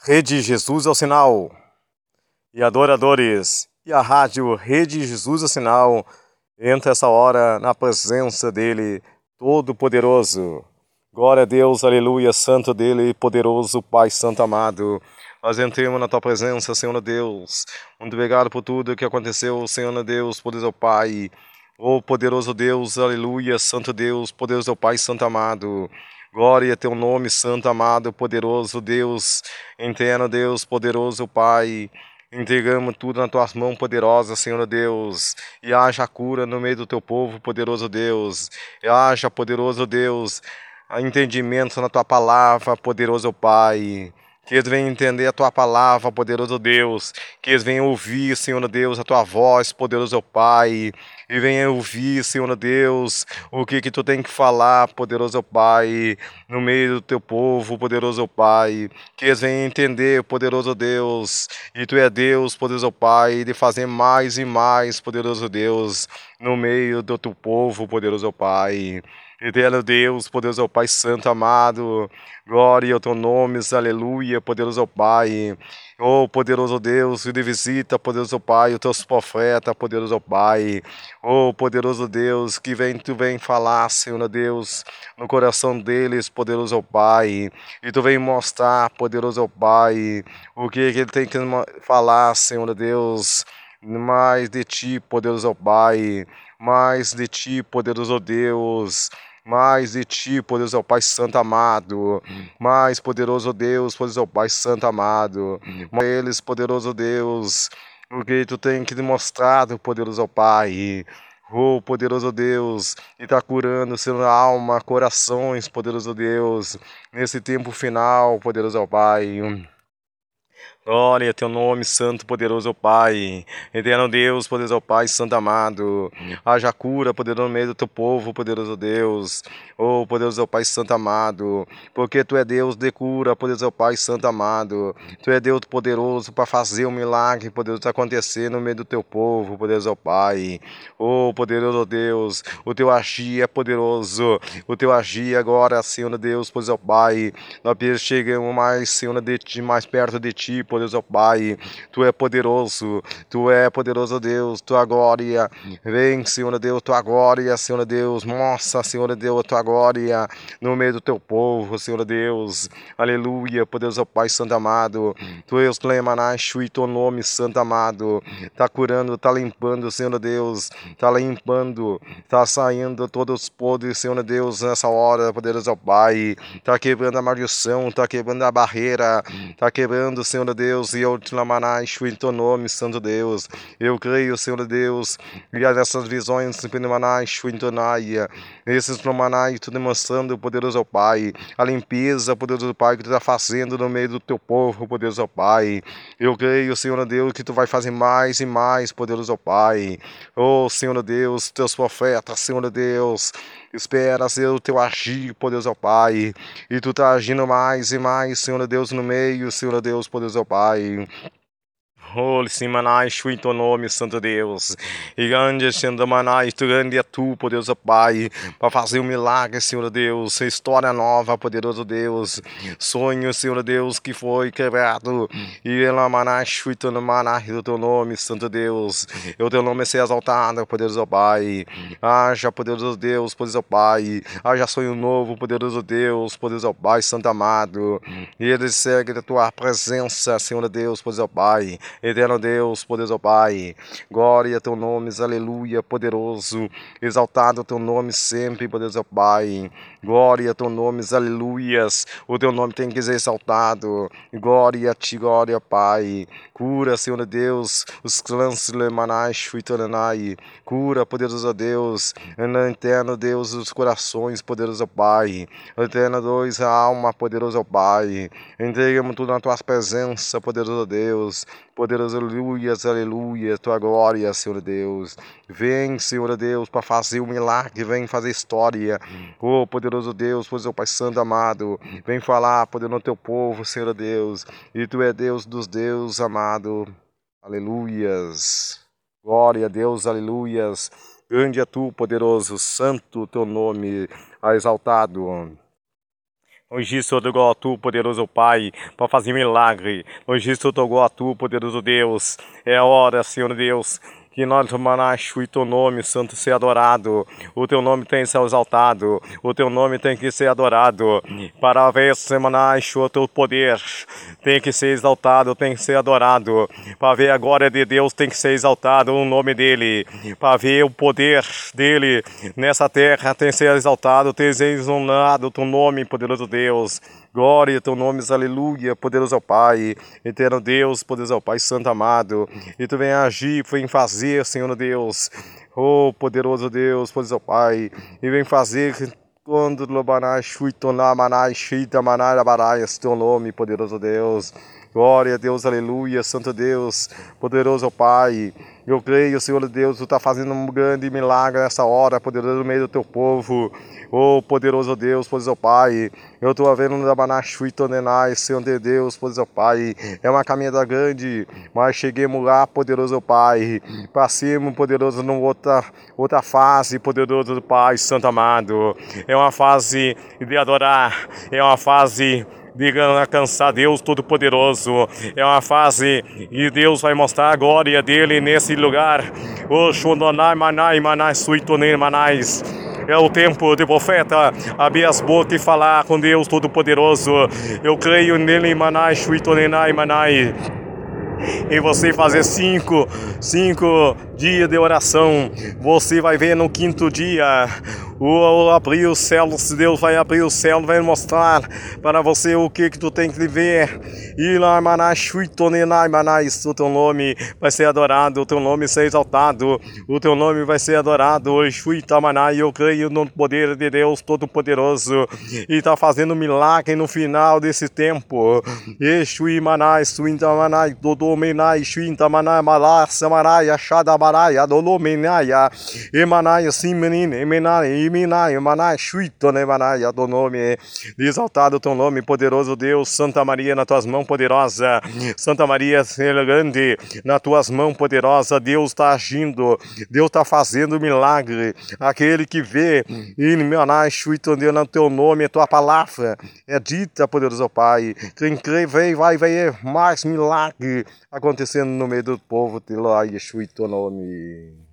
Rede Jesus ao sinal e adoradores e a rádio Rede Jesus ao sinal entra essa hora na presença dele todo-poderoso. Glória a Deus, aleluia, santo dele, poderoso Pai Santo amado. Nós entramos na tua presença, Senhor Deus. Muito obrigado por tudo que aconteceu, Senhor Deus, poderoso Pai. Oh, poderoso Deus, aleluia, santo Deus, poderoso Pai Santo amado. Glória a teu nome, santo, amado, poderoso Deus, eterno Deus, poderoso Pai. Entregamos tudo nas tuas mãos poderosas, Senhor Deus. E haja cura no meio do teu povo, poderoso Deus. E haja, poderoso Deus, entendimento na tua palavra, poderoso Pai. Que eles venham entender a tua palavra, poderoso Deus. Que eles venham ouvir, Senhor Deus, a tua voz, poderoso Pai. E venham ouvir, Senhor Deus, o que que tu tem que falar, poderoso Pai, no meio do teu povo, poderoso Pai. Que eles venham entender, poderoso Deus. E tu é Deus, poderoso Pai, de fazer mais e mais, poderoso Deus, no meio do teu povo, poderoso Pai. Eterno Deus, poderoso Pai Santo amado, glória ao teu nome, aleluia, poderoso Pai. Oh, poderoso Deus, de visita, poderoso Pai, os teus profetas, poderoso Pai. Oh, poderoso Deus, que vem, tu vem falar, Senhor Deus, no coração deles, poderoso Pai. E tu vem mostrar, poderoso Pai, o que, que ele tem que falar, Senhor Deus, mais de ti, poderoso Pai mais de ti, poderoso Deus mais de ti, poderoso Pai Santo amado, mais poderoso Deus, poderoso Pai Santo amado, mais eles, poderoso Deus, o que tu tem que demonstrar, poderoso Pai, Oh, poderoso Deus, e está curando sua alma, corações, poderoso Deus, nesse tempo final, poderoso Pai. Glória teu nome, santo, poderoso Pai. Eterno Deus, poderoso Pai, santo amado. Haja cura, poderoso no meio do teu povo, poderoso Deus. Oh, poderoso Pai, santo amado. Porque tu é Deus de cura, poderoso Pai, santo amado. Tu é Deus poderoso para fazer um milagre, poderoso acontecer no meio do teu povo, poderoso Pai. Oh, poderoso Deus, o teu agir é poderoso. O teu agir agora, Senhor Deus, poderoso Pai. Nós chegamos mais, Senhor, de ti, mais perto de ti, poderoso poderoso Pai. Tu é poderoso, Tu é poderoso Deus, Tua glória. Vem, Senhor Deus, Tua glória, Senhor Deus. Mostra, Senhor Deus, Tua glória no meio do Teu povo, Senhor Deus. Aleluia, poderoso Pai Santo amado. Tu és Clemanacho e Teu nome, Santo amado. Tá curando, tá limpando, Senhor Deus. Tá limpando, tá saindo todos os podres, Senhor Deus, nessa hora, poderoso Pai. Tá quebrando a maldição, tá quebrando a barreira, tá quebrando, Senhor Deus e eu te em teu nome, Santo Deus. Eu creio, Senhor Deus, e nessas visões, Pnemanás, Fuintonaia, esses Pnemanás, tu demonstrando, poderoso Pai, a limpeza, poderoso Pai, que tu está fazendo no meio do teu povo, poderoso Pai. Eu creio, Senhor Deus, que tu vai fazer mais e mais, poderoso Pai. Oh, Senhor Deus, teus profetas, Senhor Deus, espera o teu agir, poderoso Pai. E tu tá agindo mais e mais, Senhor Deus, no meio, Senhor Deus, poderoso Pai. Holy Simanai, Shuito nome, Santo Deus. E grande sendo manai, tu grande é tu, poderoso Pai, para fazer um milagre, Senhor Deus. História nova, poderoso Deus. Sonho, Senhor Deus, que foi quebrado. E ela manai, Shuito manai, do teu nome, Santo Deus. E o teu nome ser exaltado, poderoso Pai. Haja, poderoso Deus, poderoso Pai. Haja sonho novo, poderoso Deus, poderoso Pai, Santo amado. E ele segue a tua presença, Senhor Deus, poderoso Pai. Eterno Deus, poderoso Pai, glória a teu nome, aleluia, poderoso, exaltado teu nome sempre, poderoso Pai, glória a teu nome, aleluias, o teu nome tem que ser exaltado, glória a ti, glória, Pai, cura, Senhor Deus, os clãs lemanais, fuitoranai, cura, poderoso Deus, eterno Deus, os corações, poderoso Pai, eterno Deus, a alma, poderoso Pai, entregamos tudo na tua presença, poderoso Deus, poderoso aleluias, aleluia, tua glória, Senhor Deus. Vem, Senhor Deus, para fazer o um milagre, vem fazer história. Oh, poderoso Deus, pois é o Pai Santo amado, vem falar, poder no teu povo, Senhor Deus. E tu é Deus dos deuses, amado. Aleluias. Glória a Deus, aleluias. Grande é tu, poderoso, santo teu nome, exaltado. Hoje sou igual a tu, poderoso Pai, para fazer milagre. Hoje sou igual a tu, poderoso Deus. É hora, Senhor Deus, que nós, e teu nome, santo, ser adorado. O teu nome tem que ser exaltado. O teu nome tem que ser adorado. Para ver, Manachu, o teu poder tem que ser exaltado, tem que ser adorado. Para ver a glória de Deus tem que ser exaltado o nome dele. Para ver o poder dele nessa terra tem que ser exaltado, tem que ser exaltado o teu nome, poderoso Deus. Glória ao teu nome, aleluia, poderoso ao Pai, eterno Deus, poderoso ao Pai, santo amado. E tu vem agir, vem fazer, Senhor Deus. Oh, poderoso Deus, poderoso ao Pai, e vem fazer quando lobanai, chuitoná, manai, chita, manai, abarai, teu nome, poderoso Deus. Glória a Deus, aleluia, Santo Deus, poderoso Pai. Eu creio, Senhor Deus, Tu está fazendo um grande milagre nessa hora, poderoso no meio do Teu povo. Oh, poderoso Deus, poderoso Pai. Eu estou vendo no Dabanachu e Tonenai, Senhor de Deus, poderoso Pai. É uma caminhada grande, mas cheguemos lá, poderoso Pai. Passemos, poderoso, numa outra, outra fase, poderoso Pai, Santo amado. É uma fase de adorar, é uma fase de alcançar Deus Todo-Poderoso. É uma fase e Deus vai mostrar a glória dele nesse lugar. O Shononai Manai Manai Suitonei Manais. É o tempo de profeta abrir as bocas e falar com Deus Todo-Poderoso. Eu creio nele, Manai, Shuitonenai, Manai e você fazer cinco, cinco dias de oração, você vai ver no quinto dia o, abrir o céu, se Deus vai abrir o céu, vai mostrar para você o que que tu tem que ver. E lá, o teu nome vai ser adorado, o teu nome ser exaltado, o teu nome vai ser adorado. Manai, eu creio no poder de Deus Todo-Poderoso e está fazendo milagre no final desse tempo. Exui Manai, Suintamanai, Dodomenai, Shuintamanai, Malassa Manai, Achada Manai, Adolomenai, Emanai, Simenin, Emenai, Iminai, Manai, Shuitone, Manai, Adonome, exaltado teu nome, poderoso Deus, Santa Maria, na tuas mãos poderosa, Santa Maria, grande, na tuas mãos poderosa, Deus está agindo, Deus está fazendo milagre, aquele que vê, Imanai, Shuitone, no teu nome, a tua palavra é dita, poderoso Pai, quem crê, vem, vai ver mais milagre acontecendo no meio do povo, Tilai, Shuitone.